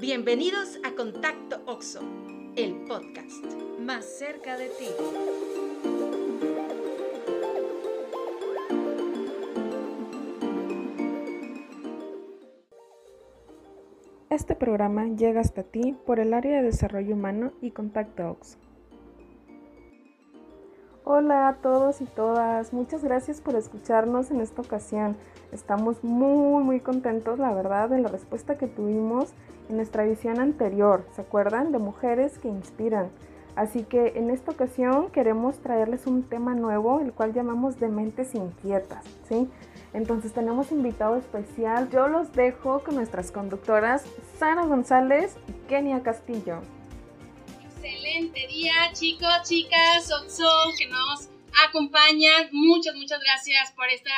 Bienvenidos a Contacto Oxo, el podcast más cerca de ti. Este programa llega hasta ti por el área de desarrollo humano y Contacto Oxo. Hola a todos y todas, muchas gracias por escucharnos en esta ocasión. Estamos muy muy contentos, la verdad, de la respuesta que tuvimos en nuestra edición anterior, ¿se acuerdan? De mujeres que inspiran. Así que en esta ocasión queremos traerles un tema nuevo, el cual llamamos de mentes inquietas, ¿sí? Entonces tenemos invitado especial. Yo los dejo con nuestras conductoras Sara González y Kenia Castillo. Excelente día, chicos, chicas, Oxo, que nos acompañan. Muchas, muchas gracias por esta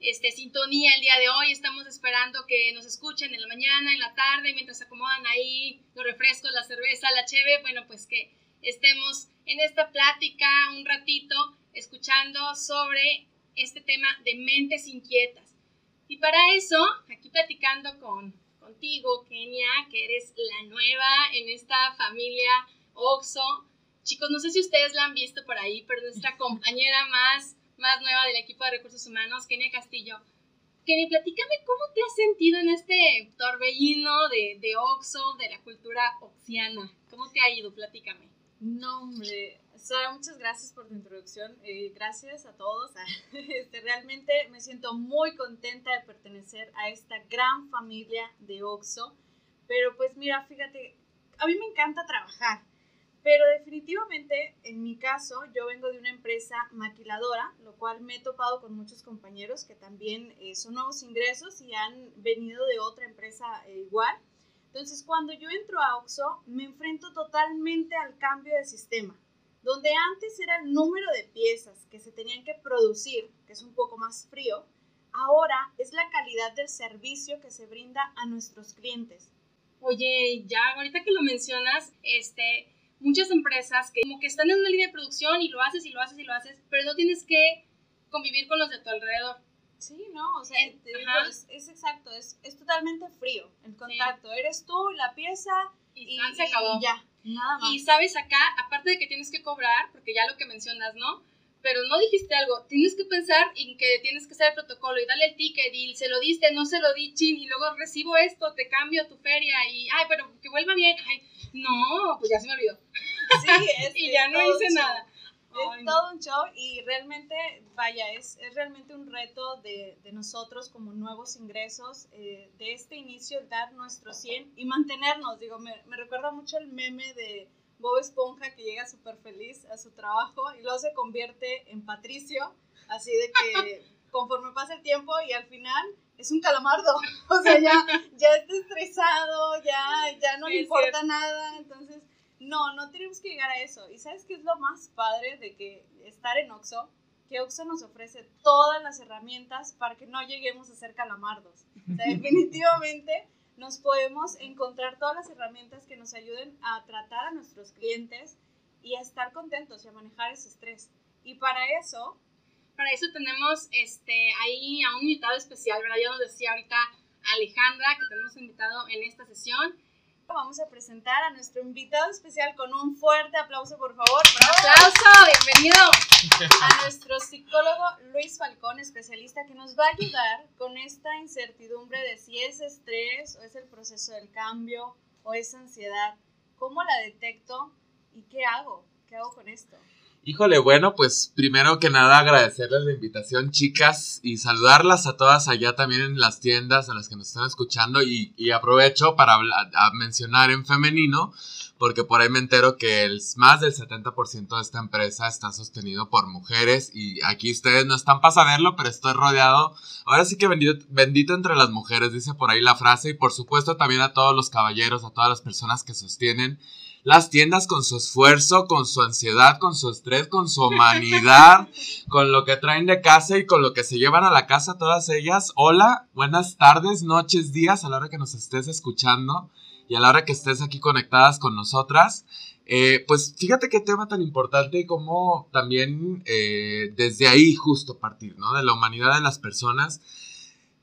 este, sintonía el día de hoy. Estamos esperando que nos escuchen en la mañana, en la tarde, mientras acomodan ahí los refrescos, la cerveza, la cheve. Bueno, pues que estemos en esta plática un ratito escuchando sobre este tema de mentes inquietas. Y para eso, aquí platicando con, contigo, Kenia, que eres la nueva en esta familia Oxo. Chicos, no sé si ustedes la han visto por ahí, pero nuestra compañera más más nueva del equipo de recursos humanos, Kenia Castillo. Kenia, platícame cómo te has sentido en este torbellino de, de Oxo, de la cultura oxiana. ¿Cómo te ha ido? Platícame. No, hombre, Sara, muchas gracias por tu introducción. Eh, gracias a todos. Este, realmente me siento muy contenta de pertenecer a esta gran familia de Oxo. Pero pues mira, fíjate, a mí me encanta trabajar. Pero definitivamente, en mi caso, yo vengo de una empresa maquiladora, lo cual me he topado con muchos compañeros que también eh, son nuevos ingresos y han venido de otra empresa eh, igual. Entonces, cuando yo entro a OXO, me enfrento totalmente al cambio de sistema, donde antes era el número de piezas que se tenían que producir, que es un poco más frío, ahora es la calidad del servicio que se brinda a nuestros clientes. Oye, ya ahorita que lo mencionas, este, muchas empresas que como que están en una línea de producción y lo haces y lo haces y lo haces, pero no tienes que convivir con los de tu alrededor. Sí, no, o sea, es, exacto, es, es, totalmente frío el contacto. Eres tú, la pieza y, se acabó. ya, nada más. Y sabes acá, aparte de que tienes que cobrar, porque ya lo que mencionas, ¿no? Pero no dijiste algo, tienes que pensar en que tienes que hacer el protocolo y darle el ticket y se lo diste, no se lo di, chin, y luego recibo esto, te cambio tu feria y, ay, pero que vuelva bien, ay, no, pues ya se me olvidó. Sí, es, y ya no hice nada. Es todo un show y realmente, vaya, es, es realmente un reto de, de, nosotros como nuevos ingresos, eh, de este inicio, dar nuestro 100 y mantenernos. Digo, me, me recuerda mucho el meme de Bob Esponja que llega súper feliz a su trabajo y luego se convierte en Patricio, así de que conforme pasa el tiempo y al final es un calamardo, o sea, ya, ya está estresado, ya, ya no le importa nada, entonces, no, no tenemos que llegar a eso. ¿Y sabes qué es lo más padre de que estar en Oxo? Que Oxo nos ofrece todas las herramientas para que no lleguemos a ser calamardos. O sea, definitivamente nos podemos encontrar todas las herramientas que nos ayuden a tratar a nuestros clientes y a estar contentos y a manejar ese estrés. Y para eso para eso tenemos este, ahí a un invitado especial, ¿verdad? Ya nos decía ahorita Alejandra que tenemos invitado en esta sesión. Vamos a presentar a nuestro invitado especial con un fuerte aplauso, por favor. ¡Aplauso! ¡Bienvenido! A nuestro psicólogo Luis Falcón, especialista que nos va a ayudar con esta incertidumbre de si es estrés o es el proceso del cambio o es ansiedad. ¿Cómo la detecto y qué hago? ¿Qué hago con esto? Híjole, bueno, pues primero que nada agradecerles la invitación, chicas, y saludarlas a todas allá también en las tiendas a las que nos están escuchando. Y, aprovecho para mencionar en femenino, porque por ahí me entero que el, más del 70% de esta empresa está sostenido por mujeres. Y aquí ustedes no están para saberlo, pero estoy rodeado. Ahora sí que bendito, bendito entre las mujeres, dice por ahí la frase. Y por supuesto también a todos los caballeros, a todas las personas que sostienen las tiendas con su esfuerzo, con su ansiedad, con su estrés, con su humanidad, con lo que traen de casa y con lo que se llevan a la casa todas ellas. Hola, buenas tardes, noches, días, a la hora que nos estés escuchando y a la hora que estés aquí conectadas con nosotras. Eh, pues fíjate qué tema tan importante y cómo también eh, desde ahí justo partir, ¿no? De la humanidad de las personas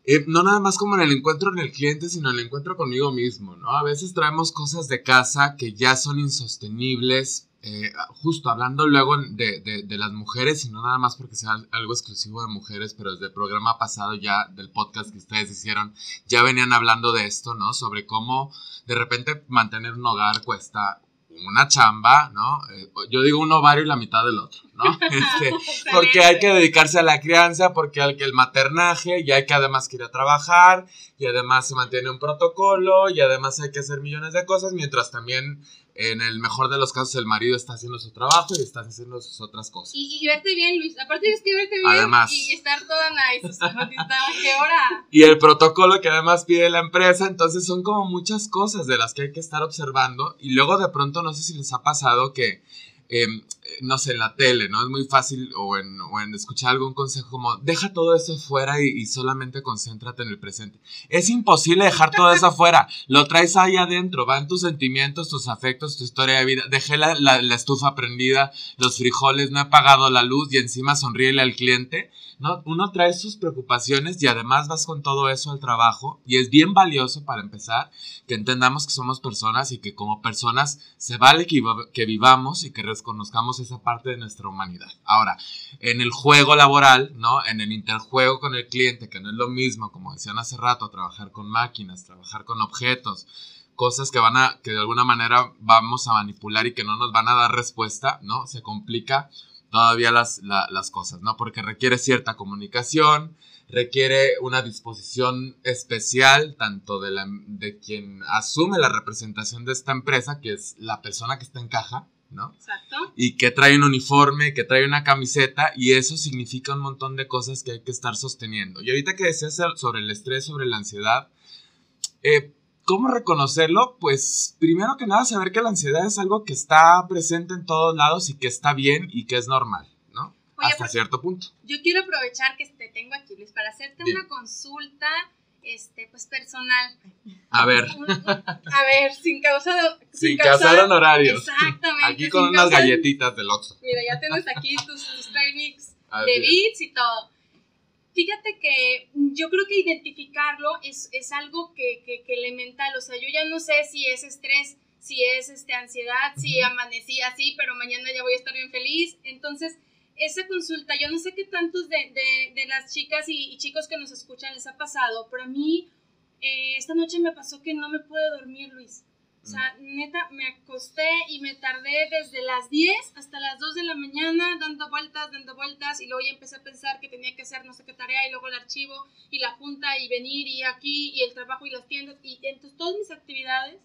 eh, no nada más como en el encuentro en el cliente, sino en el encuentro conmigo mismo, ¿no? A veces traemos cosas de casa que ya son insostenibles, eh, justo hablando luego de, de, de, las mujeres, y no nada más porque sea algo exclusivo de mujeres, pero desde el programa pasado ya del podcast que ustedes hicieron, ya venían hablando de esto, ¿no? Sobre cómo de repente mantener un hogar cuesta una chamba, ¿no? Eh, yo digo un ovario y la mitad del otro, ¿no? Este, porque hay que dedicarse a la crianza, porque hay que el maternaje, y hay que además que ir a trabajar, y además se mantiene un protocolo, y además hay que hacer millones de cosas, mientras también en el mejor de los casos el marido está haciendo su trabajo y está haciendo sus otras cosas. Y, y verte bien, Luis. Aparte tienes que verte bien Además. y estar toda nice. O sea, no te está- ¿qué hora? Y el protocolo que además pide la empresa, entonces son como muchas cosas de las que hay que estar observando. Y luego de pronto, no sé si les ha pasado que, eh, no sé, en la tele, ¿no? Es muy fácil o en, o en escuchar algún consejo como, deja todo eso fuera y, solamente concéntrate en el presente. Es imposible dejar todo eso afuera. Lo traes ahí adentro, van tus sentimientos, tus afectos, tu historia de vida. Dejé la, la- estufa prendida, los frijoles, no he apagado la luz y encima sonríele al cliente. ¿no? Uno trae sus preocupaciones y además vas con todo eso al trabajo y es bien valioso para empezar que entendamos que somos personas y que como personas se vale que, que vivamos y que reconozcamos esa parte de nuestra humanidad. Ahora, en el juego laboral, ¿no? En el interjuego con el cliente, que no es lo mismo, como decían hace rato, trabajar con máquinas, trabajar con objetos, cosas que van a, que de alguna manera vamos a manipular y que no nos van a dar respuesta, ¿no? Se complica todavía las, la- las cosas, ¿no? Porque requiere cierta comunicación, requiere una disposición especial, tanto de, la, de quien asume la representación de esta empresa, que es la persona que está en caja, ¿no? Exacto. y que trae un uniforme, que trae una camiseta, y eso significa un montón de cosas que hay que estar sosteniendo. Y ahorita que decías sobre el estrés, sobre la ansiedad, eh, ¿cómo reconocerlo? Pues primero que nada saber que la ansiedad es algo que está presente en todos lados y que está bien y que es normal, ¿no? Oye, Hasta pues- cierto punto. Yo quiero aprovechar que te tengo aquí, Luis, para hacerte Bien. una consulta, este, pues personal. A ver, a ver, sin causa de. sin casar honorarios. Exactamente. Aquí sin con unas galletitas del Oxxo. Mira, ya tienes aquí tus, tus mix de beats y todo. Fíjate que yo creo que identificarlo es, es algo que, que, que elemental. O sea, yo ya no sé si es estrés, si es este, ansiedad, si amanecí así, pero mañana ya voy a estar bien feliz. Entonces, esa consulta, yo no sé qué tantos de, de, de las chicas y, y chicos que nos escuchan les ha pasado, pero a mí eh, esta noche me pasó que no me pude dormir, Luis. O sea, neta, me acosté y me tardé desde las 10 hasta las 2 de la mañana dando vueltas, dando vueltas y luego ya empecé a pensar que tenía que hacer no sé qué tarea y luego el archivo y la junta y venir y aquí y el trabajo y las tiendas y entonces todas mis actividades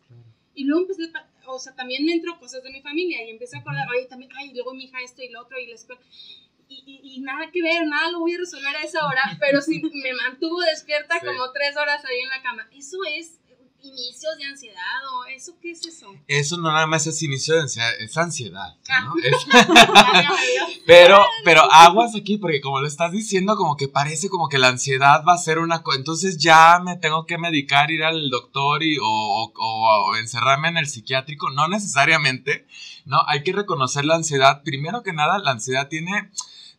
y luego empecé, o sea, también me entró cosas de mi familia y empecé a acordar, oye, también, ay, luego mi hija esto y lo otro y la escuela. Y, y, y nada que ver, nada lo voy a resolver a esa hora, pero sí me mantuvo despierta Sí. como tres horas ahí en la cama. Eso es inicios de ansiedad o eso, ¿qué es eso? Eso no nada más es inicio de ansiedad, es ansiedad, Ah. Pero, pero aguas aquí, porque como lo estás diciendo, como que parece como que la ansiedad va a ser una cosa. Entonces ya me tengo que medicar, ir al doctor y, o, o- o encerrarme en el psiquiátrico. No necesariamente, ¿no? Hay que reconocer la ansiedad. Primero que nada, la ansiedad tiene,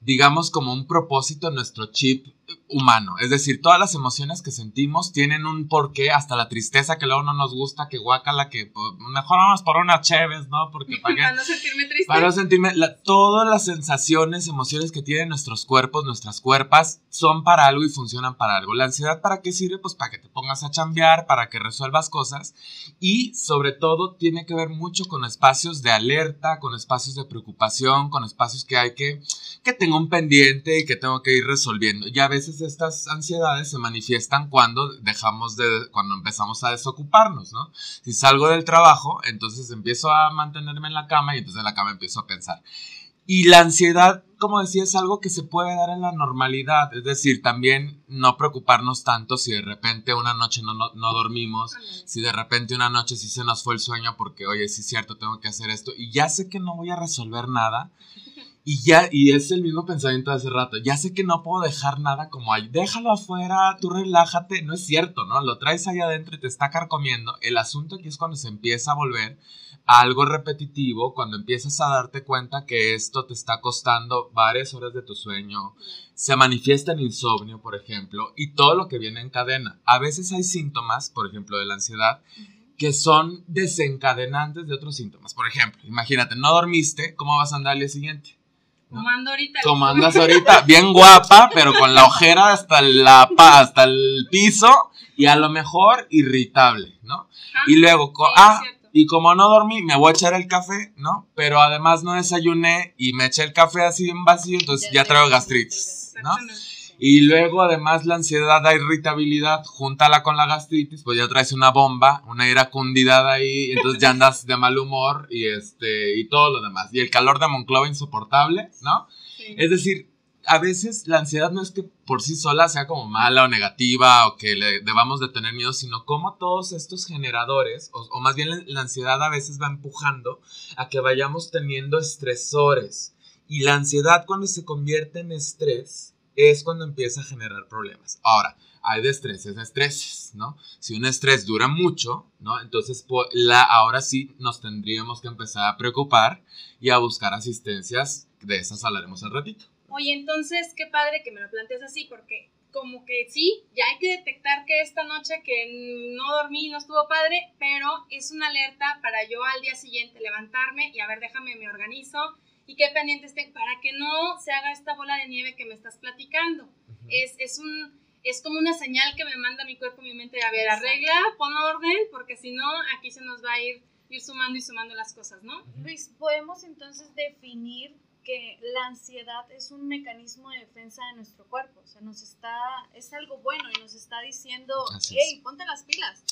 digamos, como un propósito en nuestro chip humano. Es decir, todas las emociones que sentimos tienen un porqué, hasta la tristeza que luego no nos gusta, que guácala, que pues, mejor vamos por una chévez, ¿no? Porque para Para no sentirme triste. para no sentirme, la- todas las sensaciones, emociones que tienen nuestros cuerpos, nuestras cuerpas, son para algo y funcionan para algo. La ansiedad, ¿para qué sirve? Pues para que te pongas a chambear, para que resuelvas cosas y sobre todo tiene que ver mucho con espacios de alerta, con espacios de preocupación, con espacios que hay que, que tengo un pendiente y que tengo que ir resolviendo. Y a veces estas ansiedades se manifiestan cuando dejamos de, cuando empezamos a desocuparnos, ¿no? Si salgo del trabajo, entonces empiezo a mantenerme en la cama y entonces en la cama empiezo a pensar. Y la ansiedad, como decía, es algo que se puede dar en la normalidad. Es decir, también no preocuparnos tanto si de repente una noche no, no, no dormimos, si de repente una noche sí se nos fue el sueño porque, oye, sí es cierto, tengo que hacer esto y ya sé que no voy a resolver nada. Y ya, y es el mismo pensamiento de hace rato. Ya sé que no puedo dejar nada como ahí. Déjalo afuera, tú relájate. No es cierto, ¿no? Lo traes ahí adentro y te está carcomiendo. El asunto aquí es cuando se empieza a volver algo repetitivo, cuando empiezas a darte cuenta que esto te está costando varias horas de tu sueño, se manifiesta en insomnio, por ejemplo, y todo lo que viene en cadena. A veces hay síntomas, por ejemplo, de la ansiedad, que son desencadenantes de otros síntomas. Por ejemplo, imagínate, no dormiste, ¿cómo vas a andar al día siguiente? Como ando ahorita. Como andas ahorita, bien guapa, pero con la ojera hasta, la, hasta el piso y a lo mejor irritable, ¿no? Ajá. Y luego, Sí, ah, y como no dormí, me voy a echar el café, ¿no? Pero además no desayuné y me eché el café así en vacío, entonces ya traigo gastritis, ¿no? Y luego además la ansiedad, la irritabilidad, júntala con la gastritis, pues ya traes una bomba, una iracundidad ahí, entonces ya andas de mal humor y este y todo lo demás. Y el calor de Monclova insoportable, ¿no? Sí. Es decir, a veces la ansiedad no es que por sí sola sea como mala o negativa o que le debamos de tener miedo, sino como todos estos generadores, o, o más bien la, la ansiedad a veces va empujando a que vayamos teniendo estresores. Y la ansiedad cuando se convierte en estrés es cuando empieza a generar problemas. Ahora, hay de estreses estreses, ¿no? Si un estrés dura mucho, ¿no? Entonces, la, ahora sí nos tendríamos que empezar a preocupar y a buscar asistencias. De esas hablaremos al ratito. Oye, entonces, qué padre que me lo plantees así, porque como que sí, ya hay que detectar que esta noche que no dormí, no estuvo padre, pero es una alerta para yo al día siguiente levantarme y a ver, déjame, me organizo y qué pendientes tengo para que no se haga esta bola de nieve que me estás platicando. Es, es un... Es como una señal que me manda mi cuerpo, mi mente, a ver, arregla, pon orden, porque si no, aquí se nos va a ir, ir sumando y sumando las cosas, ¿no? Luis, podemos entonces definir que la ansiedad es un mecanismo de defensa de nuestro cuerpo, o sea, nos está, es algo bueno y nos está diciendo, Así es. hey, ponte las pilas.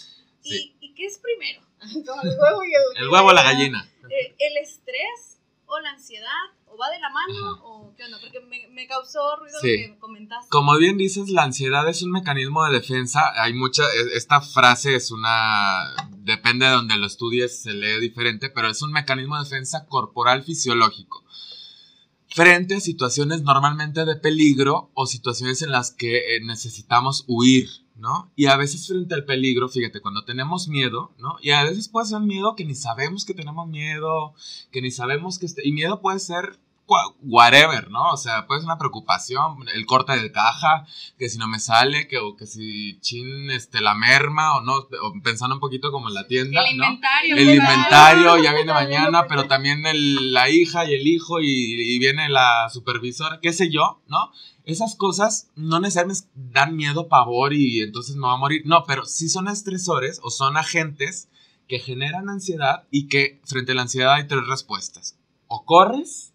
Sí. ¿Y, ¿Y qué es primero? El huevo y el, El huevo o la gallina. Eh, ¿El estrés o la ansiedad? ¿O va de la mano? Ajá. ¿O qué onda? Porque me, me causó ruido Sí. lo que comentaste. Como bien dices, la ansiedad es un mecanismo de defensa. Hay mucha, e- esta frase es una, depende de donde lo estudies, se lee diferente, pero es un mecanismo de defensa corporal fisiológico. Frente a situaciones normalmente de peligro o situaciones en las que eh, necesitamos huir, ¿no? Y a veces frente al peligro, fíjate, cuando tenemos miedo, ¿no? Y a veces puede ser miedo que ni sabemos que tenemos miedo, que ni sabemos que... Este, y miedo puede ser whatever, ¿no? O sea, puede ser una preocupación, el corte de caja, que si no me sale, que, o que si chin, este, la merma, o no, o pensando un poquito como en la tienda, el ¿no? inventario. El inventario ya viene mañana, pero también el- la hija y el hijo y, y viene la supervisora, qué sé yo, ¿no? Esas cosas no necesariamente dan miedo, pavor y entonces me va a morir. No, pero sí son estresores o son agentes que generan ansiedad y que frente a la ansiedad hay tres respuestas. O corres.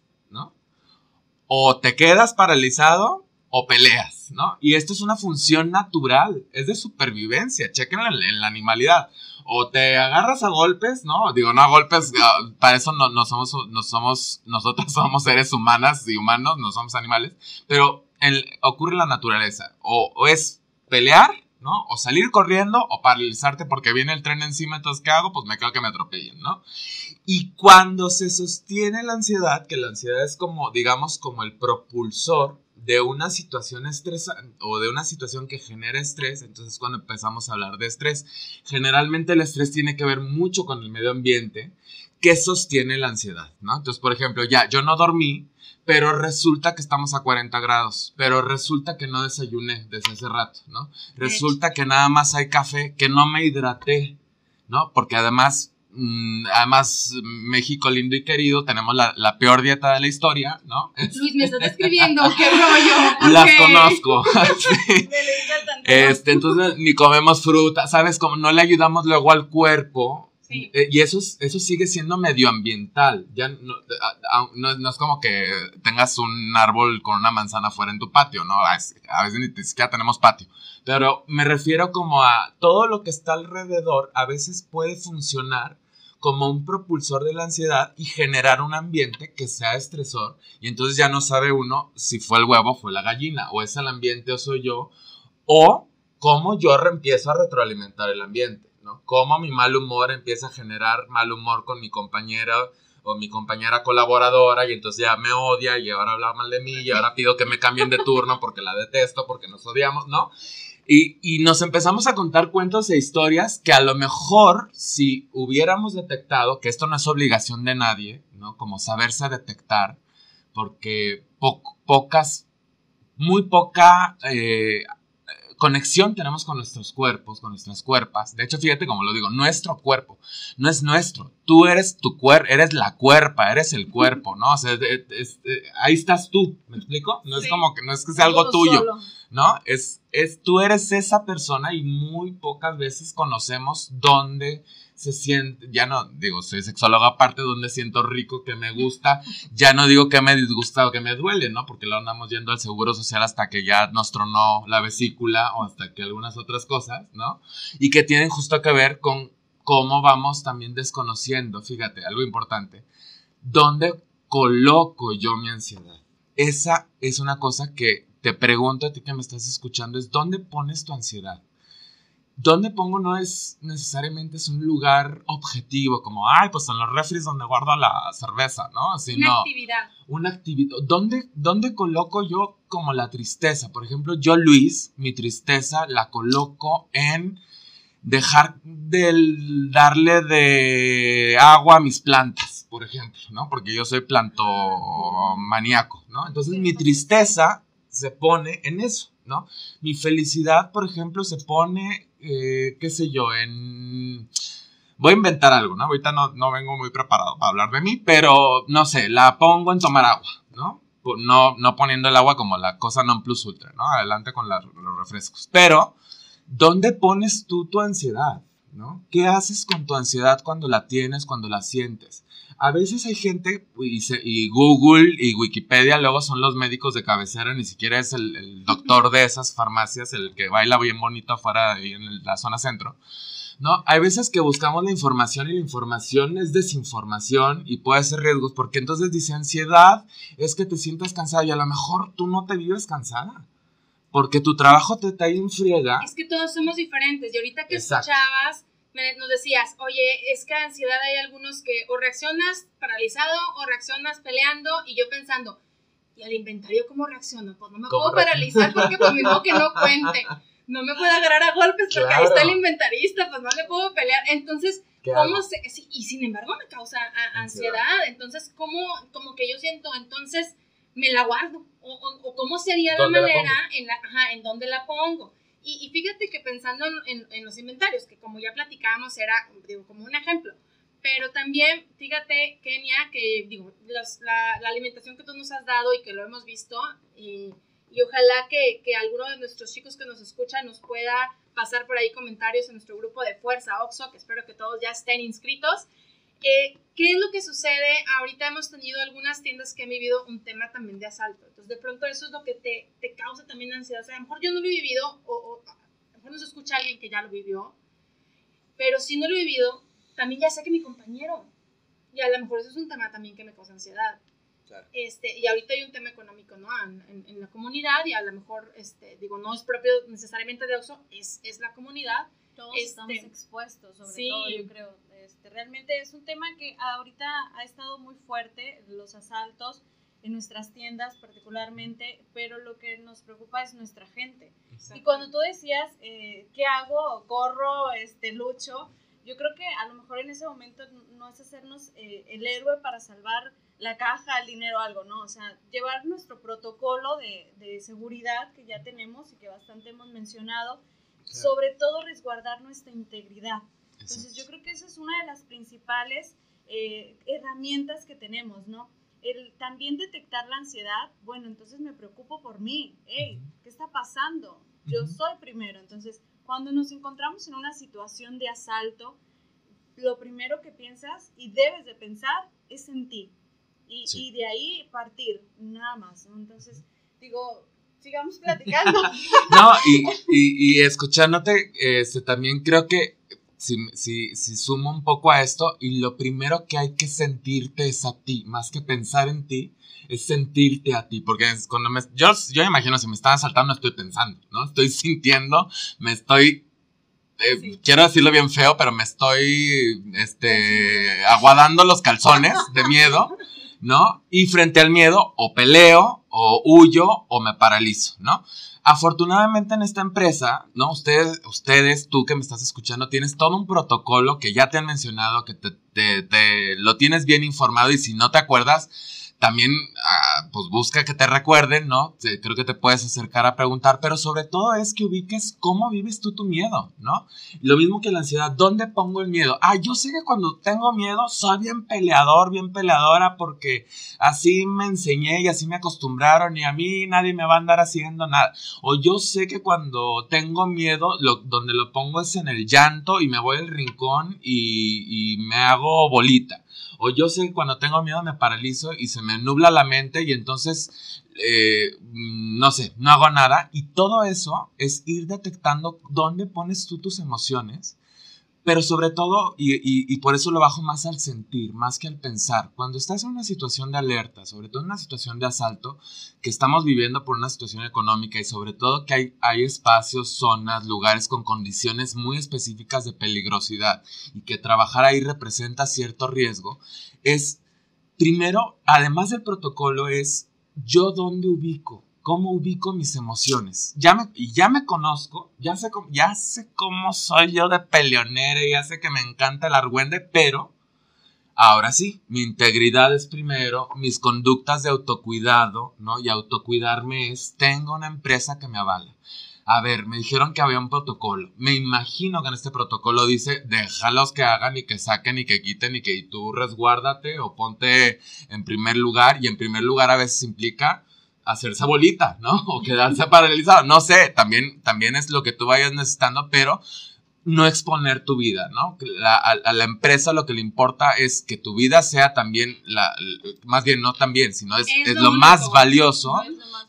O te quedas paralizado o peleas, ¿no? Y esto es una función natural, es de supervivencia, chequen en, la animalidad. O te agarras a golpes, ¿no? Digo, no a golpes, ah, para eso no, no somos, no somos, nosotros somos seres humanas y humanos, no somos animales, pero el- ocurre en la naturaleza. O es pelear, O salir corriendo o paralizarte porque viene el tren encima, entonces ¿qué hago? Pues me quedo que me atropellen, ¿no? Y cuando se sostiene la ansiedad, que la ansiedad es como, digamos, como el propulsor de una situación estresante o de una situación que genera estrés, entonces cuando empezamos a hablar de estrés, generalmente el estrés tiene que ver mucho con el medio ambiente que sostiene la ansiedad, ¿no? Entonces, por ejemplo, ya, yo no dormí, pero resulta que estamos a 40 grados, pero resulta que no desayuné desde hace rato, ¿no? Resulta que nada más hay café, que no me hidraté, ¿no? Porque además, mm, además, México lindo y querido, tenemos la, la peor dieta de la historia, ¿no? Luis, me estás describiendo, qué rollo. Las Ok. conozco. Sí. Me tanteo. Este, entonces ni comemos fruta, ¿sabes? Como no le ayudamos luego al cuerpo. Eh, y eso, es- eso sigue siendo medioambiental. Ya no, no, es como que tengas un árbol con una manzana fuera en tu patio, ¿no? A veces, ni siquiera tenemos patio. Pero me refiero como a todo lo que está alrededor, a veces puede funcionar como un propulsor de la ansiedad y generar un ambiente que sea estresor. Y entonces ya no sabe uno si fue el huevo o fue la gallina, o es el ambiente o soy yo, o cómo yo empiezo a retroalimentar el ambiente, ¿no? Cómo mi mal humor empieza a generar mal humor con mi compañera o mi compañera colaboradora y entonces ya me odia y ahora habla mal de mí y ahora pido que me cambien de turno porque la detesto, porque nos odiamos, ¿no? Y, y, nos empezamos a contar cuentos e historias que a lo mejor si hubiéramos detectado, que esto no es obligación de nadie, ¿no? Como saberse detectar, porque pocas, muy poca eh, conexión tenemos con nuestros cuerpos, con nuestras cuerpas. De hecho, fíjate como lo digo, nuestro cuerpo no es nuestro. Tú eres tu cuerpo, eres la cuerpa, eres el cuerpo, ¿no? O sea, ahí estás tú, ¿me explico? No es como que no es que sea algo tuyo. ¿no? Es, es, tú eres esa persona y muy pocas veces conocemos dónde se siente, ya no digo, soy sexóloga aparte, donde siento rico, que me gusta, ya no digo que me disgusta o que me duele, ¿no? Porque lo andamos yendo al seguro social hasta que ya nos tronó la vesícula o hasta que algunas otras cosas, ¿no? Y que tienen justo que ver con cómo vamos también desconociendo, fíjate, algo importante, ¿dónde coloco yo mi ansiedad? Esa es una cosa que te pregunto a ti que me estás escuchando es ¿dónde pones tu ansiedad? ¿Dónde pongo no es necesariamente es un lugar objetivo, como, ay, pues en los refres donde guardo la cerveza, ¿no? Sino una actividad. Una actividad. ¿Dónde, ¿Dónde coloco yo como la tristeza? Por ejemplo, yo, Luis, mi tristeza la coloco en dejar de darle de agua a mis plantas, por ejemplo, ¿no? Porque yo soy plantomaníaco, ¿no? Entonces mi tristeza se pone en eso, ¿no? Mi felicidad, por ejemplo, se pone, eh, qué sé yo, en... Voy a inventar algo, ¿no? Ahorita no, vengo muy preparado para hablar de mí, pero no sé, la pongo en tomar agua, ¿no? No, no poniendo el agua como la cosa non plus ultra, ¿no? Adelante con los refrescos. Pero, ¿dónde pones tú tu ansiedad? ¿no? ¿Qué haces con tu ansiedad cuando la tienes, cuando la sientes? A veces hay gente, y, Google y Wikipedia luego son los médicos de cabecera, ni siquiera es el, doctor de esas farmacias, el que baila bien bonito afuera ahí en la zona centro. ¿no? Hay veces que buscamos la información y la información es desinformación y puede ser riesgos, porque entonces dice ansiedad es que te sientas cansada y a lo mejor tú no te vives cansada, porque tu trabajo te está en friega. Es que todos somos diferentes y ahorita que escuchabas nos decías, oye, es que ansiedad hay algunos que o reaccionas paralizado o reaccionas peleando y yo pensando, ¿y al inventario cómo reacciono? Pues no me puedo paralizar porque pues mismo que no cuente. No me puedo agarrar a golpes porque ahí está el inventarista, pues no le puedo pelear. Entonces, ¿cómo se...? y sin embargo me causa ansiedad. Entonces, ¿cómo, como que yo siento, entonces me la guardo? ¿O, cómo sería la manera en, la, ajá, en donde la pongo? Y, fíjate que pensando en, en, los inventarios, que como ya platicábamos era, digo, como un ejemplo, pero también, fíjate, Kenia, que digo, la, la, alimentación que tú nos has dado y que lo hemos visto, y, y ojalá que, que, alguno de nuestros chicos que nos escuchan nos pueda pasar por ahí comentarios en nuestro grupo de Fuerza Oxo, que espero que todos ya estén inscritos. Eh, ¿Qué es lo que sucede? Ahorita hemos tenido algunas tiendas que han vivido un tema también de asalto. Entonces, de pronto eso es lo que te, te causa también ansiedad. O sea, a lo mejor yo no lo he vivido, o, a lo mejor no se escucha alguien que ya lo vivió, pero si no lo he vivido, también ya sé que mi compañero, y a lo mejor eso es un tema también que me causa ansiedad. Este, y ahorita hay un tema económico, ¿no? En, en, la comunidad y a lo mejor, este, digo, no es propio necesariamente de Oso, es, es la comunidad. Todos estamos este, expuestos, sobre todo, yo creo. Este, realmente es un tema que ahorita ha estado muy fuerte, los asaltos en nuestras tiendas particularmente, pero lo que nos preocupa es nuestra gente. Y cuando tú decías, eh, ¿qué hago? ¿Corro? Este, ¿Lucho? Yo creo que a lo mejor en ese momento no es hacernos eh, el héroe para salvar la caja, el dinero, algo, ¿no? O sea, llevar nuestro protocolo de, de seguridad que ya tenemos y que bastante hemos mencionado, sobre todo resguardar nuestra integridad. Entonces yo creo que esa es una de las principales eh, herramientas que tenemos, ¿no? El también detectar la ansiedad, bueno, entonces me preocupo por mí, hey, ¿qué está pasando? Yo soy primero, entonces cuando nos encontramos en una situación de asalto, lo primero que piensas y debes de pensar es en ti. Y, y de ahí partir, nada más, ¿no? Entonces, digo, sigamos platicando. no, y, y, y escuchándote, este, también creo que si, si, si sumo un poco a esto, y lo primero que hay que sentirte es a ti, más que pensar en ti, es sentirte a ti, porque cuando me, yo, yo imagino si me están asaltando estoy pensando, ¿no? Estoy sintiendo, me estoy eh, quiero decirlo bien feo, pero me estoy este, aguadando los calzones de miedo, ¿no? Y frente al miedo, o peleo, o huyo, o me paralizo, ¿no? Afortunadamente en esta empresa, ¿no? Ustedes, ustedes, tú que me estás escuchando, tienes todo un protocolo que ya te han mencionado, que te, te, te lo tienes bien informado y si no te acuerdas, también, ah, pues busca que te recuerden, ¿no? Creo que te puedes acercar a preguntar, pero sobre todo es que ubiques cómo vives tú tu miedo, ¿no? Lo mismo que la ansiedad, ¿dónde pongo el miedo? Ah, yo sé que cuando tengo miedo soy bien peleador, bien peleadora, porque así me enseñé y así me acostumbraron y a mí nadie me va a andar haciendo nada. O yo sé que cuando tengo miedo, lo, donde lo pongo es en el llanto y me voy al rincón y, y me hago bolita. O yo cuando tengo miedo me paralizo y se me nubla la mente y entonces, eh, no sé, no hago nada. Y todo eso es ir detectando dónde pones tú tus emociones pero sobre todo, y, por eso lo bajo más al sentir, más que al pensar, cuando estás en una situación de alerta, sobre todo en una situación de asalto, que estamos viviendo por una situación económica y sobre todo que hay, hay espacios, zonas, lugares con condiciones muy específicas de peligrosidad y que trabajar ahí representa cierto riesgo, es, primero, además del protocolo, es yo dónde ubico cómo ubico mis emociones. Ya me, ya me conozco, ya sé, cómo, soy yo de peleonera, ya sé que me encanta el argüende, pero ahora sí, mi integridad es primero, mis conductas de autocuidado, ¿no? Y autocuidarme es, tengo una empresa que me avala. A ver, me dijeron que había un protocolo. Me imagino que en este protocolo dice, déjalos que hagan y que saquen y que quiten y que tú resguárdate o ponte en primer lugar. Y en primer lugar a veces implica hacerse bolita, ¿no? O quedarse paralizado. No sé, también, también es lo que tú vayas necesitando, pero no exponer tu vida, ¿no? a, la empresa lo que le importa es que tu vida sea también, la, más bien no también, sino es, es, lo, más valioso,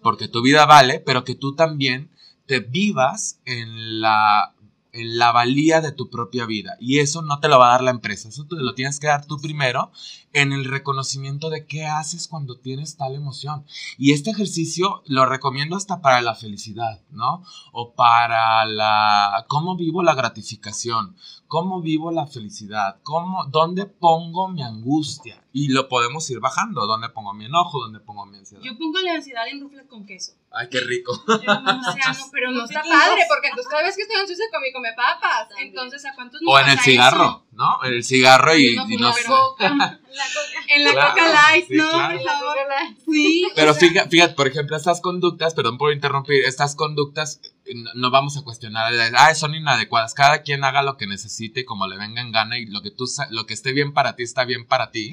porque tu vida vale, pero que tú también te vivas en la en la valía de tu propia vida. Y eso no te lo va a dar la empresa, eso te lo tienes que dar tú primero en el reconocimiento de qué haces cuando tienes tal emoción. Y este ejercicio lo recomiendo hasta para la felicidad, ¿no? O para la cómo vivo la gratificación, cómo vivo la felicidad, cómo dónde pongo mi angustia y lo podemos ir bajando, dónde pongo mi enojo, dónde pongo mi ansiedad. Yo pongo la ansiedad en rufles con queso. Ay, qué rico. o sea, no, pero no está padre porque entonces cada vez que estoy ansiosa comí come papas. Entonces, ¿a cuántos O en el cigarro, ¿no? En el cigarro y, no, y no En la Coca Light, ¿no? Por favor. Sí. Pero fíjate, fíjate, por ejemplo, estas conductas, perdón por interrumpir, estas conductas no vamos a cuestionar, ah, son inadecuadas. Cada quien haga lo que necesite, como le venga en gana y lo que, tú, lo que esté bien para ti está bien para ti.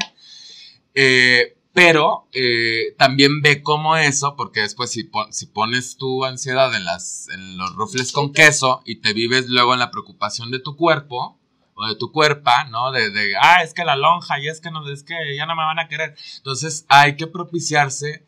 Eh, pero eh, también ve cómo eso, porque después si, si pones tu ansiedad en, las, en los rufles con queso y te vives luego en la preocupación de tu cuerpo, o de tu cuerpo, ¿no? De, de, ah, es que la lonja, y es que no, es que ya no me van a querer. Entonces hay que propiciarse.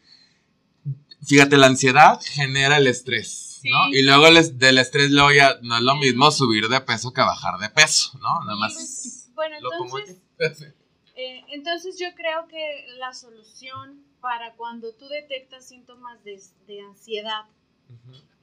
Fíjate, la ansiedad genera el estrés, ¿no? Y luego del estrés luego ya no es lo mismo subir de peso que bajar de peso, ¿no? Nada más. Pues, bueno, entonces, eh, entonces yo creo que la solución para cuando tú detectas síntomas de, de ansiedad,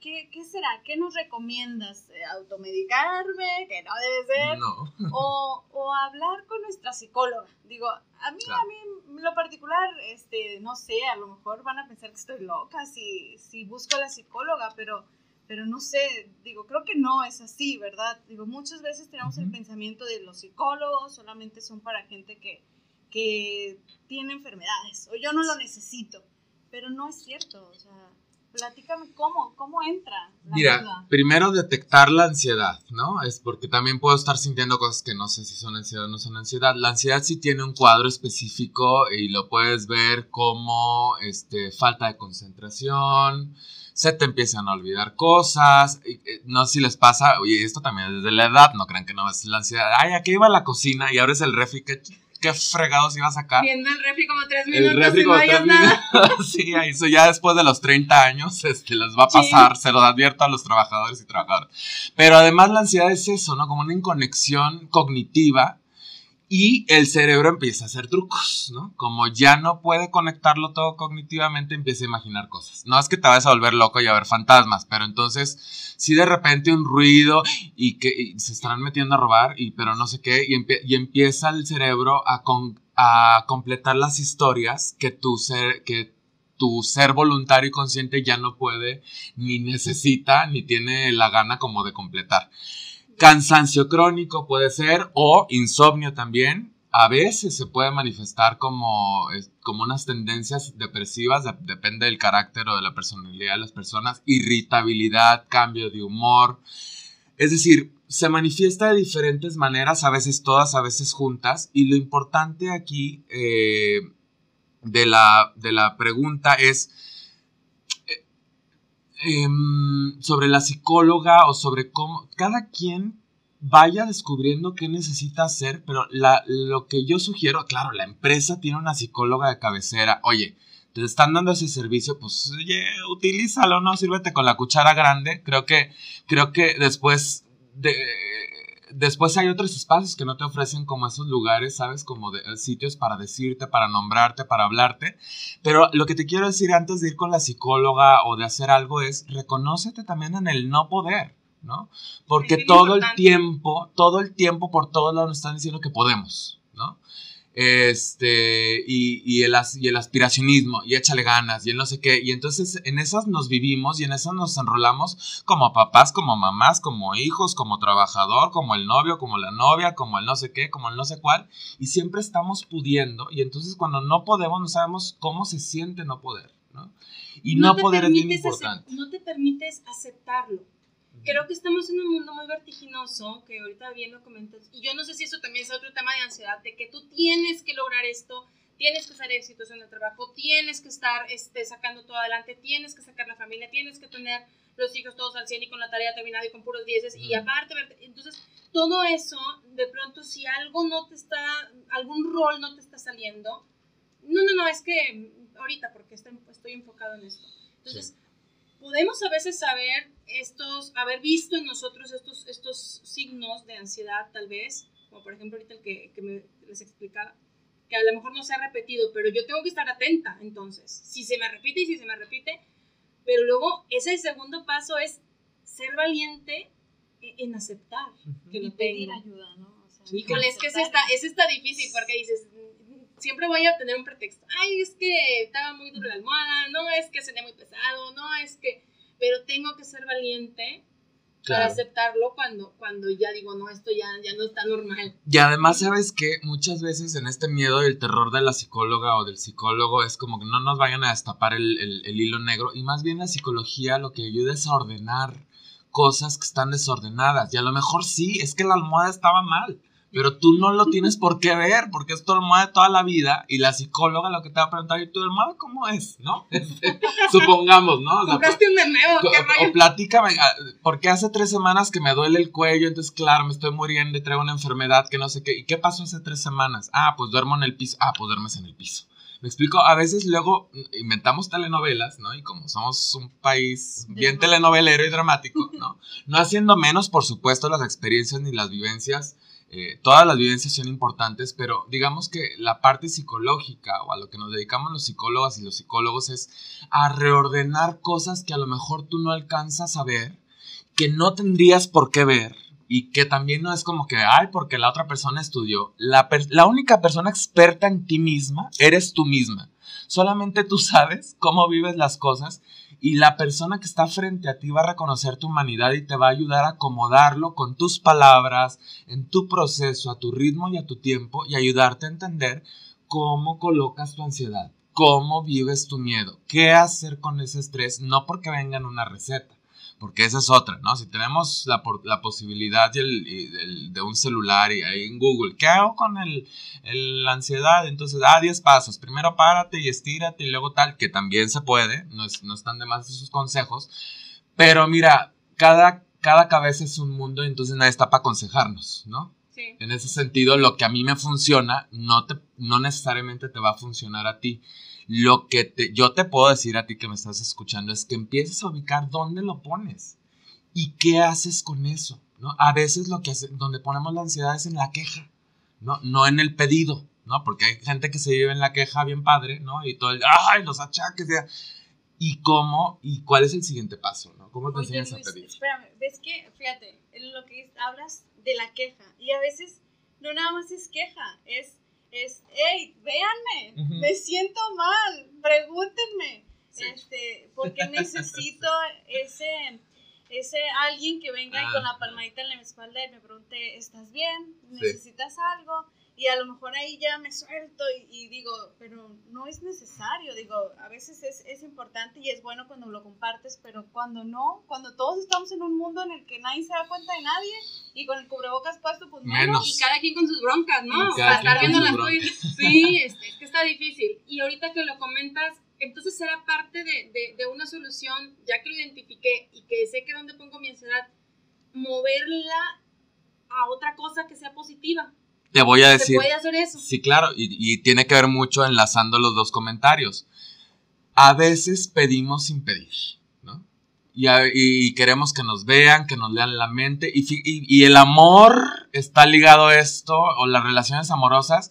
¿Qué, ¿qué, será? ¿Qué nos recomiendas? Eh, ¿Automedicarme? Que no debe ser. No. O, o, hablar con nuestra psicóloga. Digo, a mí, a mí, lo particular, este, no sé, a lo mejor van a pensar que estoy loca si, si busco a la psicóloga, pero, pero no sé, digo, creo que no es así, ¿verdad? Digo, muchas veces tenemos el pensamiento de los psicólogos solamente son para gente que, que tiene enfermedades o yo no lo necesito, pero no es cierto, o sea Platícame cómo, cómo entra. Mira, primero detectar la ansiedad, ¿no? Es porque también puedo estar sintiendo cosas que no sé si son ansiedad o no son ansiedad. La ansiedad sí tiene un cuadro específico y lo puedes ver como este, falta de concentración, se te empiezan a olvidar cosas. Eh, no sé si les pasa, oye, esto también desde la edad, no crean que no es la ansiedad. Ay, aquí iba a la cocina y ahora es el refri, que qué fregados iba a sacar. Viendo el refri como tres minutos. El refri como tres minutos. sí, eso ya después de los 30 años este, les va a pasar, se lo advierto a los trabajadores y trabajadoras. Pero además la ansiedad es eso, ¿no? Como una inconexión cognitiva Y el cerebro empieza a hacer trucos, ¿no? Como ya no puede conectarlo todo cognitivamente, empieza a imaginar cosas. No es que te vayas a volver loco y a ver fantasmas, pero entonces, si de repente un ruido y que se están metiendo a robar, y, pero no sé qué, y, empieza el cerebro a, a completar las historias que tu, ser, que tu ser voluntario y consciente ya no puede, ni necesita, ni tiene la gana como de completar. Cansancio crónico puede ser o insomnio también. A veces se puede manifestar como, como unas tendencias depresivas, depende del carácter o de la personalidad de las personas. Irritabilidad, cambio de humor. Es decir, se manifiesta de diferentes maneras, a veces todas, a veces juntas. Y lo importante aquí eh, de, la, de la pregunta es Em, sobre la psicóloga o sobre cómo cada quien vaya descubriendo qué necesita hacer, pero lo que yo sugiero, claro, la empresa tiene una psicóloga de cabecera, oye, te están dando ese servicio, pues oye, utilízalo, no sírvete con la cuchara grande. Creo que, creo que después de después hay otros espacios que no te ofrecen como esos lugares, ¿sabes? Como de, eh, sitios para decirte, para nombrarte, para hablarte. Pero lo que te quiero decir antes de ir con la psicóloga o de hacer algo es, reconócete también en el no poder, ¿no? Porque todo el tiempo, todo el tiempo por todos lados nos están diciendo que podemos. Este, y, y, el, y el aspiracionismo, y échale ganas, y el no sé qué, y entonces en esas nos vivimos y en esas nos enrolamos como papás, como mamás, como hijos, como trabajador, como el novio, como la novia, como el no sé qué, como el no sé cuál, y siempre estamos pudiendo, y entonces cuando no podemos no sabemos cómo se siente no poder, ¿no? Y no, poder es bien importante. No te permites aceptarlo creo que estamos en un mundo muy vertiginoso, que ahorita bien lo comentas, y yo no sé si eso también es otro tema de ansiedad, de que tú tienes que lograr esto, tienes que ser exitoso en el trabajo, tienes que estar este, sacando todo adelante, tienes que sacar la familia, tienes que tener los hijos todos al 100 y con la tarea terminada y con puros dieces, y aparte, entonces, todo eso, de pronto, si algo no te está, algún rol no te está saliendo, no, no, no, es que ahorita, porque estoy, estoy enfocado en esto. Entonces, podemos a veces saber estos, haber visto en nosotros estos, estos signos de ansiedad tal vez, como por ejemplo ahorita el que, que me, les explicaba, que a lo mejor no se ha repetido, pero yo tengo que estar atenta entonces, si se me repite y si se me repite, pero luego ese segundo paso es ser valiente e, en aceptar que lo pedir ayuda, ¿no? O Híjole, es que es está, es está difícil porque dices, siempre voy a tener un pretexto. Ay, es que estaba muy duro la almohada, no es que cené muy pesado, no es que... Pero tengo que ser valiente para aceptarlo cuando, cuando ya digo, no, esto ya, ya no está normal. Y además, ¿sabes que Muchas veces en este miedo y el terror de la psicóloga o del psicólogo es como que no nos vayan a destapar el, el hilo negro. Y más bien la psicología lo que ayuda es a ordenar cosas que están desordenadas. Y a lo mejor sí, es que la almohada estaba mal pero tú no lo tienes por qué ver, porque es tu almohada de toda la vida y la psicóloga lo que te va a preguntar, ¿y tu almohada cómo es? ¿No? Este, supongamos, ¿no? O ¿Compraste un o, o platícame, ah, porque hace tres semanas que me duele el cuello, entonces claro, me estoy muriendo y traigo una enfermedad que no sé qué. ¿Y qué pasó hace tres semanas? Ah, pues duermo en el piso. Ah, pues duermes en el piso. Me explico, a veces luego inventamos telenovelas, ¿no? Y como somos un país bien telenovelero y dramático, ¿no? No haciendo menos, por supuesto, las experiencias ni las vivencias eh, todas las vivencias son importantes, pero digamos que la parte psicológica o a lo que nos dedicamos los psicólogos y los psicólogos es a reordenar cosas que a lo mejor tú no alcanzas a ver, que no tendrías por qué ver y que también no es como que, ay, porque la otra persona estudió. La, la única persona experta en ti misma eres tú misma. Solamente tú sabes cómo vives las cosas y la persona que está frente a ti va a reconocer tu humanidad y te va a ayudar a acomodarlo con tus palabras, en tu proceso, a tu ritmo y a tu tiempo y ayudarte a entender cómo colocas tu ansiedad, cómo vives tu miedo, qué hacer con ese estrés, no porque venga en una receta porque esa es otra, ¿no? Si tenemos la, la posibilidad de un celular y ahí en Google, ¿qué hago con el, la ansiedad? Entonces, ah, 10 pasos. Primero párate y estírate y luego tal, que también se puede, no, están de más esos consejos. Pero mira, cada, cada cabeza es un mundo y entonces nadie está para aconsejarnos, ¿no? Sí. En ese sentido, lo que a mí me funciona, no, te, no necesariamente te va a funcionar a ti. Lo que te, yo te puedo decir a ti que me estás escuchando es que empieces a ubicar dónde lo pones y qué haces con eso. ¿no? A veces lo que hace, donde ponemos la ansiedad es en la queja. ¿no? No en el pedido, ¿no? Porque hay gente que se vive en la queja bien padre, ¿no? Y todo el, ¡ay, los achaques! ¿Y cómo? ¿Y cuál es el siguiente paso, ¿no? ¿Cómo te Oye, enseñas Luis, a pedir? Espérame, ves que, fíjate, en lo que hablas de la queja, y a veces no nada más es queja, es, es hey, véanme, me siento mal, pregúntenme, Sí. este, porque necesito ese, ese alguien que venga y con Ah. la palmadita en la espalda y me pregunte, ¿estás bien? Sí. ¿Necesitas algo? Y a lo mejor ahí ya me suelto y, y digo, pero no es necesario, digo, a veces es, es importante y es bueno cuando lo compartes, pero cuando no, cuando todos estamos en un mundo en el que nadie se da cuenta de nadie y con el cubrebocas puesto, pues menos. Y cada quien con sus broncas, ¿no? Sea, estar viendo las tuyas. Sí, este, es que está difícil. Y ahorita que lo comentas, entonces será parte de, de, de una solución, ya que lo identifiqué y que sé que dónde pongo mi ansiedad, moverla a otra cosa que sea positiva. Te voy a ¿Se decir. puede hacer eso? Sí, claro, y, y tiene que ver mucho enlazando los dos comentarios. A veces pedimos sin pedir, ¿no? Y, a- y queremos que nos vean, que nos lean la mente, y- y el amor está ligado a esto, o las relaciones amorosas.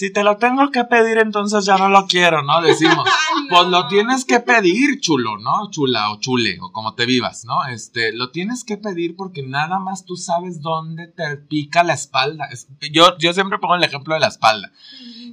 Si te lo tengo que pedir, entonces ya no lo quiero, ¿no? Decimos. No. Pues lo tienes que pedir, chulo, ¿no? Chula o chule, o como te vivas, ¿no? Este, lo tienes que pedir porque nada más tú sabes dónde te pica la espalda. Es- yo, yo siempre pongo el ejemplo de la espalda.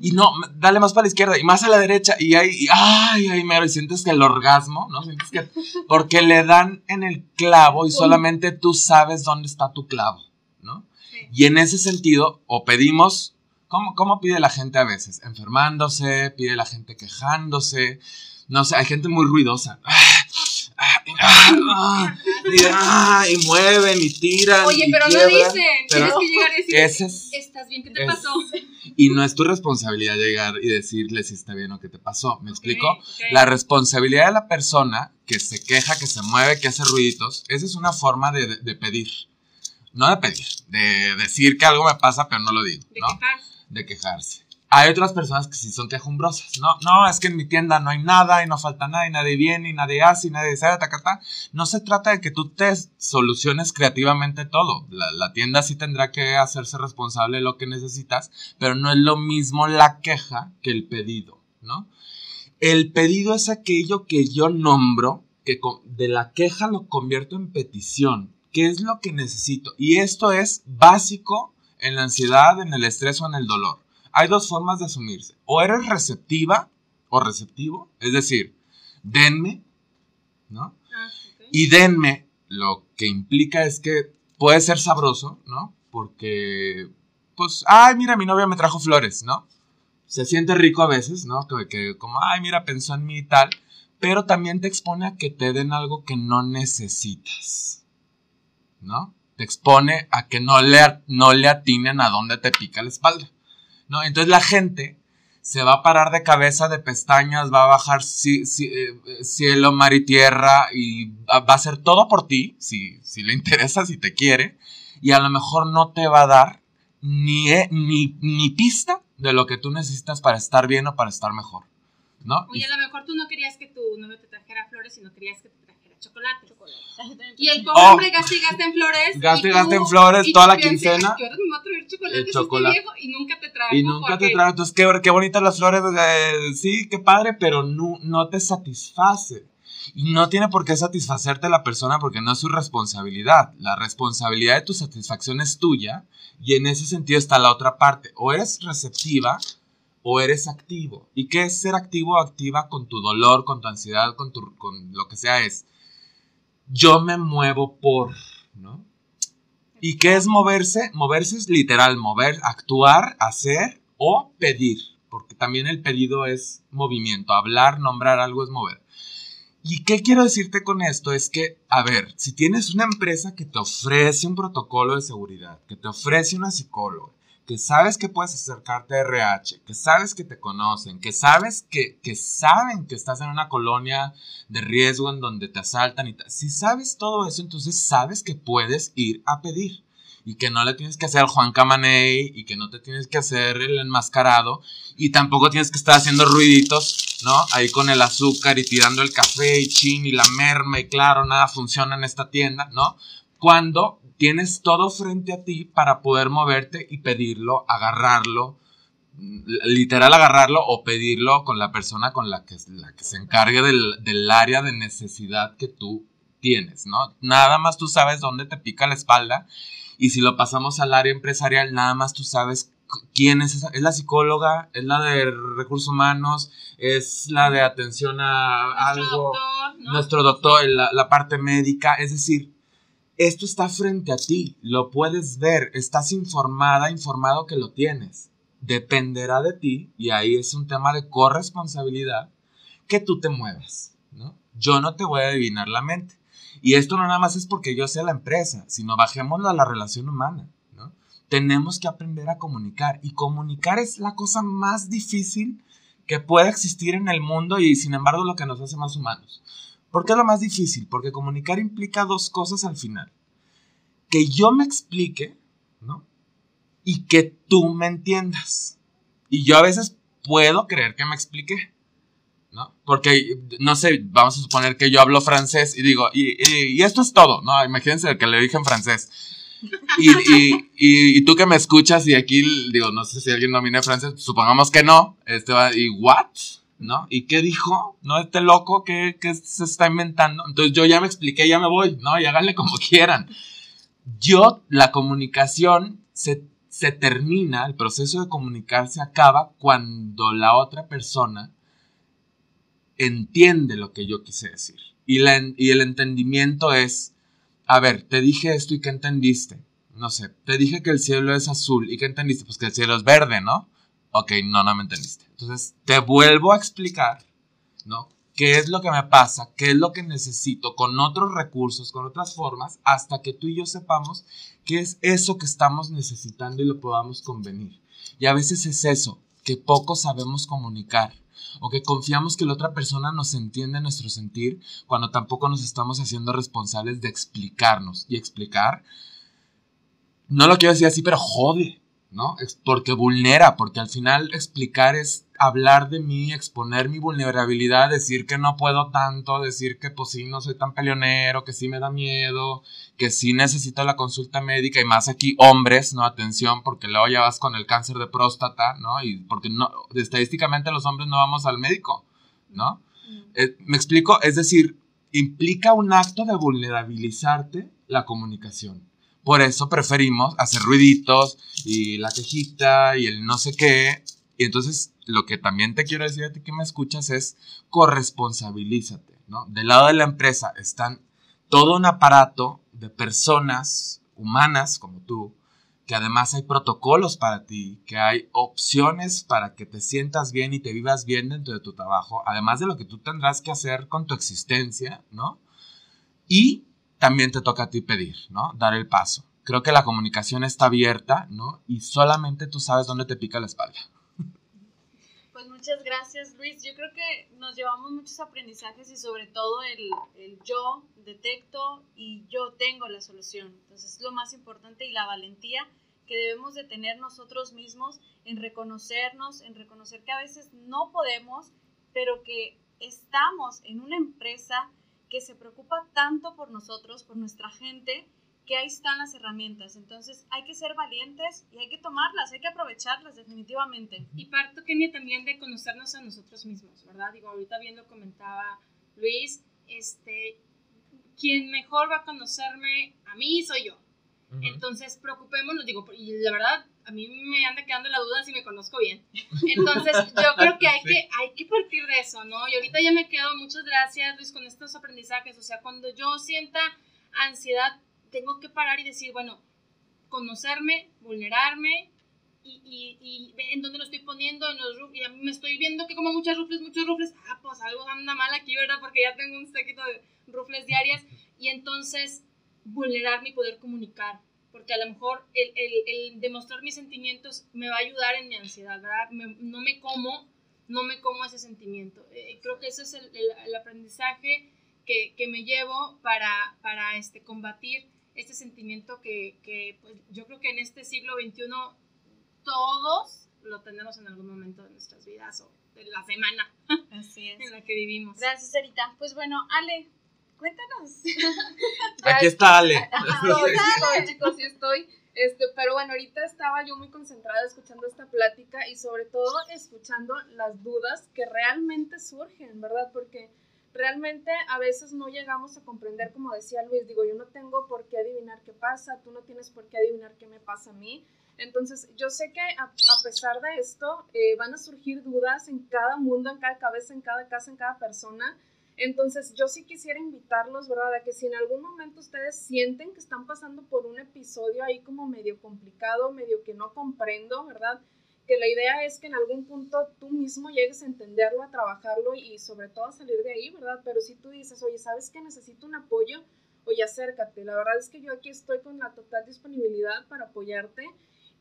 Y no, dale más para la izquierda y más a la derecha. Y ahí, y, ay, ay, mero, y sientes que el orgasmo, ¿no? Sientes que. Porque le dan en el clavo y solamente tú sabes dónde está tu clavo, ¿no? Sí. Y en ese sentido, o pedimos, ¿cómo, ¿cómo pide la gente a veces? Enfermándose, pide la gente quejándose, no sé, hay gente muy ruidosa. Ah, ah, ah, y, ah, y mueven y tiran. Oye, y pero no quiebran, dicen. pero Tienes que llegar a decir, es- ¿estás bien? ¿Qué te es- pasó? Y no es tu responsabilidad llegar y decirle si está bien o qué te pasó. ¿Me explico? Ok, ok. La responsabilidad de la persona que se queja, que se mueve, que hace ruiditos, esa es una forma de, de- de pedir. No de pedir, de decir que algo me pasa, pero no lo digo, De ¿no? quejarse. De quejarse. Hay otras personas que sí son quejumbrosas. No, no, es que en mi tienda no hay nada y no falta nada y nadie viene y nadie hace y nadie sabe, tacata. No se trata de que tú te soluciones creativamente todo. La, la tienda sí tendrá que hacerse responsable de lo que necesitas, pero no es lo mismo la queja que el pedido, ¿no? El pedido es aquello que yo nombro, que de la queja lo convierto en petición. ¿Qué es lo que necesito? Y esto es básico en la ansiedad, en el estrés o en el dolor. Hay dos formas de asumirse. O eres receptiva o receptivo, es decir, denme, ¿no? Ah. Y denme, lo que implica es que puede ser sabroso, ¿no? Porque, pues, ay, mira, mi novia me trajo flores, ¿no? Se siente rico a veces, ¿no? Que, que como, ay, mira, pensó en mí y tal. Pero también te expone a que te den algo que no necesitas, ¿no? Te expone a que no le, no le atinen a dónde te pica la espalda, ¿no? Entonces la gente se va a parar de cabeza, de pestañas, va a bajar eh, cielo, mar y tierra y va va a hacer todo por ti, si, si le interesa, si te quiere, y a lo mejor no te va a dar ni, eh, ni, ni pista de lo que tú necesitas para estar bien o para estar mejor, ¿no? Oye, a lo mejor tú no querías que tu novio te trajera flores, sino querías que te trajera chocolate. Y el pobre Oh. hombre gasta y gasta en flores. Gasta y gasta en flores toda la quincena. "Ay, ¿qué horas me va a traer chocolate El este chocolate. viejo? Y nunca te trajo. Y nunca te trae. Entonces, qué, qué bonitas las flores. eh, sí, qué padre, pero no, no te satisface. Y no tiene por qué satisfacerte la persona porque no es su responsabilidad. La responsabilidad de tu satisfacción es tuya. Y en ese sentido está la otra parte. O eres receptiva o eres activo. ¿Y qué es ser activo o activa con tu dolor, con tu ansiedad, con, tu, con lo que sea? Es yo me muevo por, ¿no? ¿Y qué es moverse? Moverse es literal, mover, actuar, hacer o pedir, porque también el pedido es movimiento, hablar, nombrar algo es mover. ¿Y qué quiero decirte con esto? Es que, a ver, si tienes una empresa que te ofrece un protocolo de seguridad, que te ofrece una psicóloga, que sabes que puedes acercarte a RH, que sabes que te conocen, que sabes que, que saben que estás en una colonia de riesgo en donde te asaltan y tal. Si sabes todo eso, entonces sabes que puedes ir a pedir y que no le tienes que hacer al Juan Camaney y que no te tienes que hacer el enmascarado y tampoco tienes que estar haciendo ruiditos, ¿no? Ahí con el azúcar y tirando el café y chin y la merma y claro, nada funciona en esta tienda, ¿no? Cuando Tienes todo frente a ti para poder moverte y pedirlo, agarrarlo, literal agarrarlo o pedirlo con la persona con la que, la que se encargue del, del área de necesidad que tú tienes, ¿no? Nada más tú sabes dónde te pica la espalda y si lo pasamos al área empresarial, nada más tú sabes quién es esa. Es la psicóloga, es la de recursos humanos, es la de atención a Nuestro algo, doctor, ¿no? nuestro doctor, la, la parte médica, es decir, esto está frente a ti, lo puedes ver, estás informada, informado que lo tienes. Dependerá de ti, y ahí es un tema de corresponsabilidad, que tú te muevas, ¿no? Yo no te voy a adivinar la mente. Y esto no nada más es porque yo sea la empresa, sino bajémoslo a la relación humana. Tenemos que aprender a comunicar, y comunicar es la cosa más difícil que puede existir en el mundo y sin embargo lo que nos hace más humanos. ¿Por qué es lo más difícil? Porque comunicar implica dos cosas al final. Que yo me explique, ¿no? Y que tú me entiendas. Y yo a veces puedo creer que me expliqué, ¿no? Porque, no sé, vamos a suponer que yo hablo francés y digo, y, y- y esto es todo, ¿no? Imagínense que le dije en francés. Y, y- y- y tú que me escuchas y aquí, digo, no sé si alguien domina francés, supongamos que no, este va, y what? ¿No? ¿Y qué dijo? ¿No? Este loco que, que se está inventando. Entonces yo ya me expliqué, ya me voy, ¿no? Y háganle como quieran. Yo, la comunicación se, se termina, el proceso de comunicar se acaba cuando la otra persona entiende lo que yo quise decir. Y, la y el entendimiento es, a ver, te dije esto y ¿qué entendiste? No sé, te dije que el cielo es azul y ¿qué entendiste? Pues que el cielo es verde, ¿no? Ok, no, no me entendiste. Entonces, te vuelvo a explicar, ¿no? ¿Qué es lo que me pasa? ¿Qué es lo que necesito con otros recursos, con otras formas, hasta que tú y yo sepamos qué es eso que estamos necesitando y lo podamos convenir? Y a veces es eso, que poco sabemos comunicar o que confiamos que la otra persona nos entiende nuestro sentir cuando tampoco nos estamos haciendo responsables de explicarnos. Y explicar, no lo quiero decir así, pero jode, ¿no? Es porque vulnera, porque al final explicar es hablar de mí, exponer mi vulnerabilidad, decir que no puedo tanto, decir que pues sí no soy tan peleonero, que sí me da miedo, que sí necesito la consulta médica y más aquí hombres, ¿no? Atención, porque luego ya vas con el cáncer de próstata, ¿no? Y porque no, estadísticamente los hombres no vamos al médico, ¿no? Eh, ¿Me explico? Es decir, implica un acto de vulnerabilizarte la comunicación. Por eso preferimos hacer ruiditos y la quejita y el no sé qué. Y entonces lo que también te quiero decir a ti que me escuchas es corresponsabilízate, ¿no? Del lado de la empresa están todo un aparato de personas humanas como tú, que además hay protocolos para ti, que hay opciones para que te sientas bien y te vivas bien dentro de tu trabajo, además de lo que tú tendrás que hacer con tu existencia, ¿no? Y también te toca a ti pedir, ¿no? Dar el paso. Creo que la comunicación está abierta, ¿no? Y solamente tú sabes dónde te pica la espalda. Pues muchas gracias, Luis. Yo creo que nos llevamos muchos aprendizajes y sobre todo el, el yo detecto y yo tengo la solución. Entonces es lo más importante y la valentía que debemos de tener nosotros mismos en reconocernos, en reconocer que a veces no podemos, pero que estamos en una empresa que se preocupa tanto por nosotros, por nuestra gente, que ahí están las herramientas. Entonces hay que ser valientes y hay que tomarlas, hay que aprovecharlas definitivamente. Y parto, Kenia, también de conocernos a nosotros mismos, ¿verdad? Digo, ahorita bien lo comentaba Luis, este, quien mejor va a conocerme a mí soy yo. Entonces, preocupémonos, digo, y la verdad, a mí me anda quedando la duda si me conozco bien. Entonces, yo creo que hay, Sí. que hay que partir de eso, ¿no? Y ahorita ya me quedo, muchas gracias, Luis, con estos aprendizajes. O sea, cuando yo sienta ansiedad, tengo que parar y decir, bueno, conocerme, vulnerarme y, y, y en dónde lo estoy poniendo, en los ruf- y a mí me estoy viendo que como muchas rufles, muchos rufles, ah, pues algo anda mal aquí, ¿verdad? Porque ya tengo un séquito de rufles diarias y entonces vulnerarme y poder comunicar, porque a lo mejor el, el, el demostrar mis sentimientos me va a ayudar en mi ansiedad, ¿verdad? Me- no me como, no me como ese sentimiento. Eh, creo que ese es el, el- el aprendizaje que, que me llevo para, para este, combatir este sentimiento que, que, pues, yo creo que en este siglo XXI todos lo tenemos en algún momento de nuestras vidas o de la semana Así es. en la que vivimos. Gracias, Erita. Pues bueno, Ale, Cuéntanos. Aquí está Ale. Estoy, chicos, sí estoy. Este, pero bueno, ahorita estaba yo muy concentrada escuchando esta plática y sobre todo escuchando las dudas que realmente surgen, ¿verdad? Porque realmente a veces no llegamos a comprender, como decía Luis, digo, yo no tengo por qué adivinar qué pasa, tú no tienes por qué adivinar qué me pasa a mí. Entonces, yo sé que a, a pesar de esto, eh, van a surgir dudas en cada mundo, en cada cabeza, en cada casa, en cada persona. Entonces, yo sí quisiera invitarlos, ¿verdad? A que si en algún momento ustedes sienten que están pasando por un episodio ahí como medio complicado, medio que no comprendo, ¿verdad? Que la idea es que en algún punto tú mismo llegues a entenderlo, a trabajarlo y sobre todo a salir de ahí, ¿verdad? Pero si tú dices, oye, ¿sabes que necesito un apoyo? Oye, acércate. La verdad es que yo aquí estoy con la total disponibilidad para apoyarte.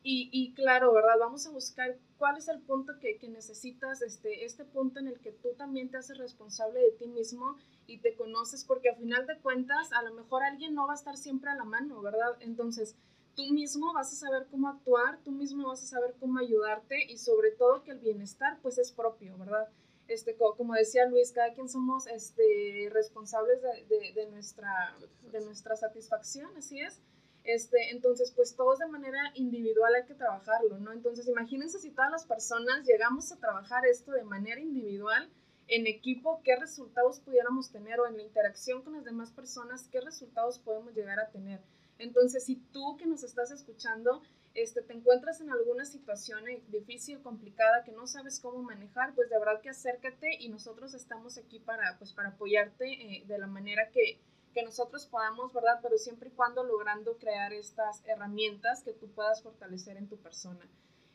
Y, y, claro, ¿verdad? Vamos a buscar cuál es el punto que, que, necesitas, este, este punto en el que tú también te haces responsable de ti mismo y te conoces, porque a final de cuentas, a lo mejor alguien no va a estar siempre a la mano, ¿verdad? Entonces, tú mismo vas a saber cómo actuar, tú mismo vas a saber cómo ayudarte y sobre todo que el bienestar, pues, es propio, ¿verdad? Este, como decía Luis, cada quien somos este, responsables de, de, de nuestra, de nuestra satisfacción, así es. Este, entonces, pues todos de manera individual hay que trabajarlo, ¿no? Entonces, imagínense si todas las personas llegamos a trabajar esto de manera individual, en equipo, qué resultados pudiéramos tener o en la interacción con las demás personas, qué resultados podemos llegar a tener. Entonces, si tú que nos estás escuchando, este, te encuentras en alguna situación difícil, complicada, que no sabes cómo manejar, pues de verdad que acércate y nosotros estamos aquí para, pues, para apoyarte eh, de la manera que, que nosotros podamos, ¿verdad? Pero siempre y cuando logrando crear estas herramientas que tú puedas fortalecer en tu persona.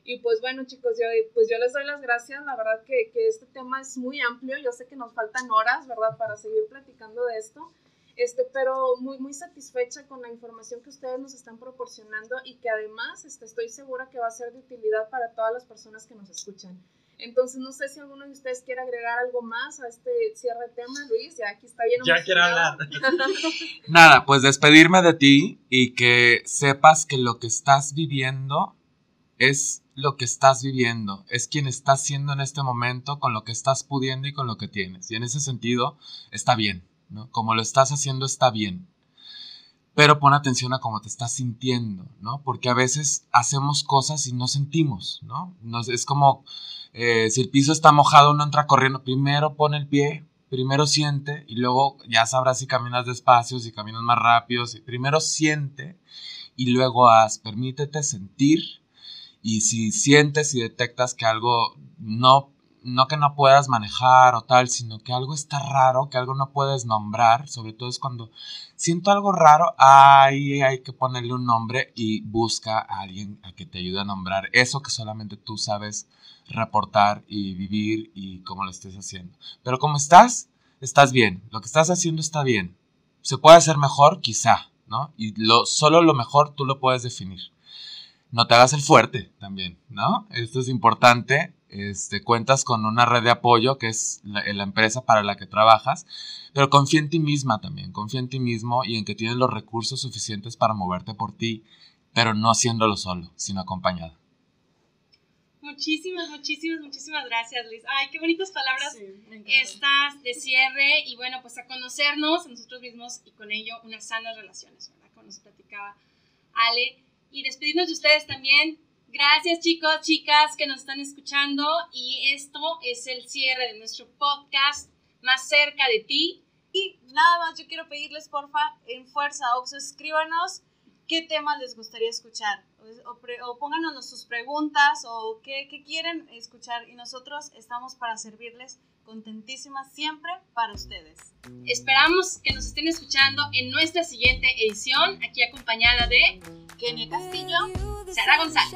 Y pues bueno, chicos, yo, pues yo les doy las gracias. La verdad que, que este tema es muy amplio. Yo sé que nos faltan horas, ¿verdad? Para seguir platicando de esto. Este, pero muy, muy satisfecha con la información que ustedes nos están proporcionando y que además este, estoy segura que va a ser de utilidad para todas las personas que nos escuchan. Entonces, no sé si alguno de ustedes quiere agregar algo más a este cierre de tema, Luis. Ya aquí está bien. Ya quiero hablar. Nada, pues despedirme de ti y que sepas que lo que estás viviendo es lo que estás viviendo, es quien estás siendo en este momento con lo que estás pudiendo y con lo que tienes. Y en ese sentido, está bien, ¿no? Como lo estás haciendo, está bien. Pero pon atención a cómo te estás sintiendo, ¿no? Porque a veces hacemos cosas y no sentimos, ¿no? Nos, es como eh, si el piso está mojado, uno entra corriendo. Primero pone el pie, primero siente y luego ya sabrás si caminas despacio, si caminas más rápido. Si, primero siente y luego haz. Permítete sentir y si sientes y detectas que algo no no que no puedas manejar o tal, sino que algo está raro, que algo no puedes nombrar, sobre todo es cuando siento algo raro, ahí hay que ponerle un nombre y busca a alguien a que te ayude a nombrar eso que solamente tú sabes reportar y vivir y cómo lo estés haciendo. Pero como estás, estás bien, lo que estás haciendo está bien. Se puede hacer mejor, quizá, ¿no? Y lo, solo lo mejor tú lo puedes definir. No te hagas el fuerte también, ¿no? Esto es importante este, cuentas con una red de apoyo que es la, la, empresa para la que trabajas, pero confía en ti misma también, confía en ti mismo y en que tienes los recursos suficientes para moverte por ti, pero no haciéndolo solo, sino acompañado. Muchísimas, muchísimas, muchísimas gracias, Luis. Ay, qué bonitas palabras sí, estas de cierre y bueno, pues a conocernos a nosotros mismos y con ello unas sanas relaciones, ¿verdad? Como nos platicaba Ale. Y despedirnos de ustedes también Gracias chicos, chicas que nos están escuchando. Y esto es el cierre de nuestro podcast más cerca de ti. Y nada más, yo quiero pedirles porfa en Fuerza Oxo, escríbanos qué temas les gustaría escuchar. O, pre, o pónganos sus preguntas o qué, qué quieren escuchar. Y nosotros estamos para servirles contentísimas siempre para ustedes. Esperamos que nos estén escuchando en nuestra siguiente edición, aquí acompañada de Kenia Castillo, Sara González.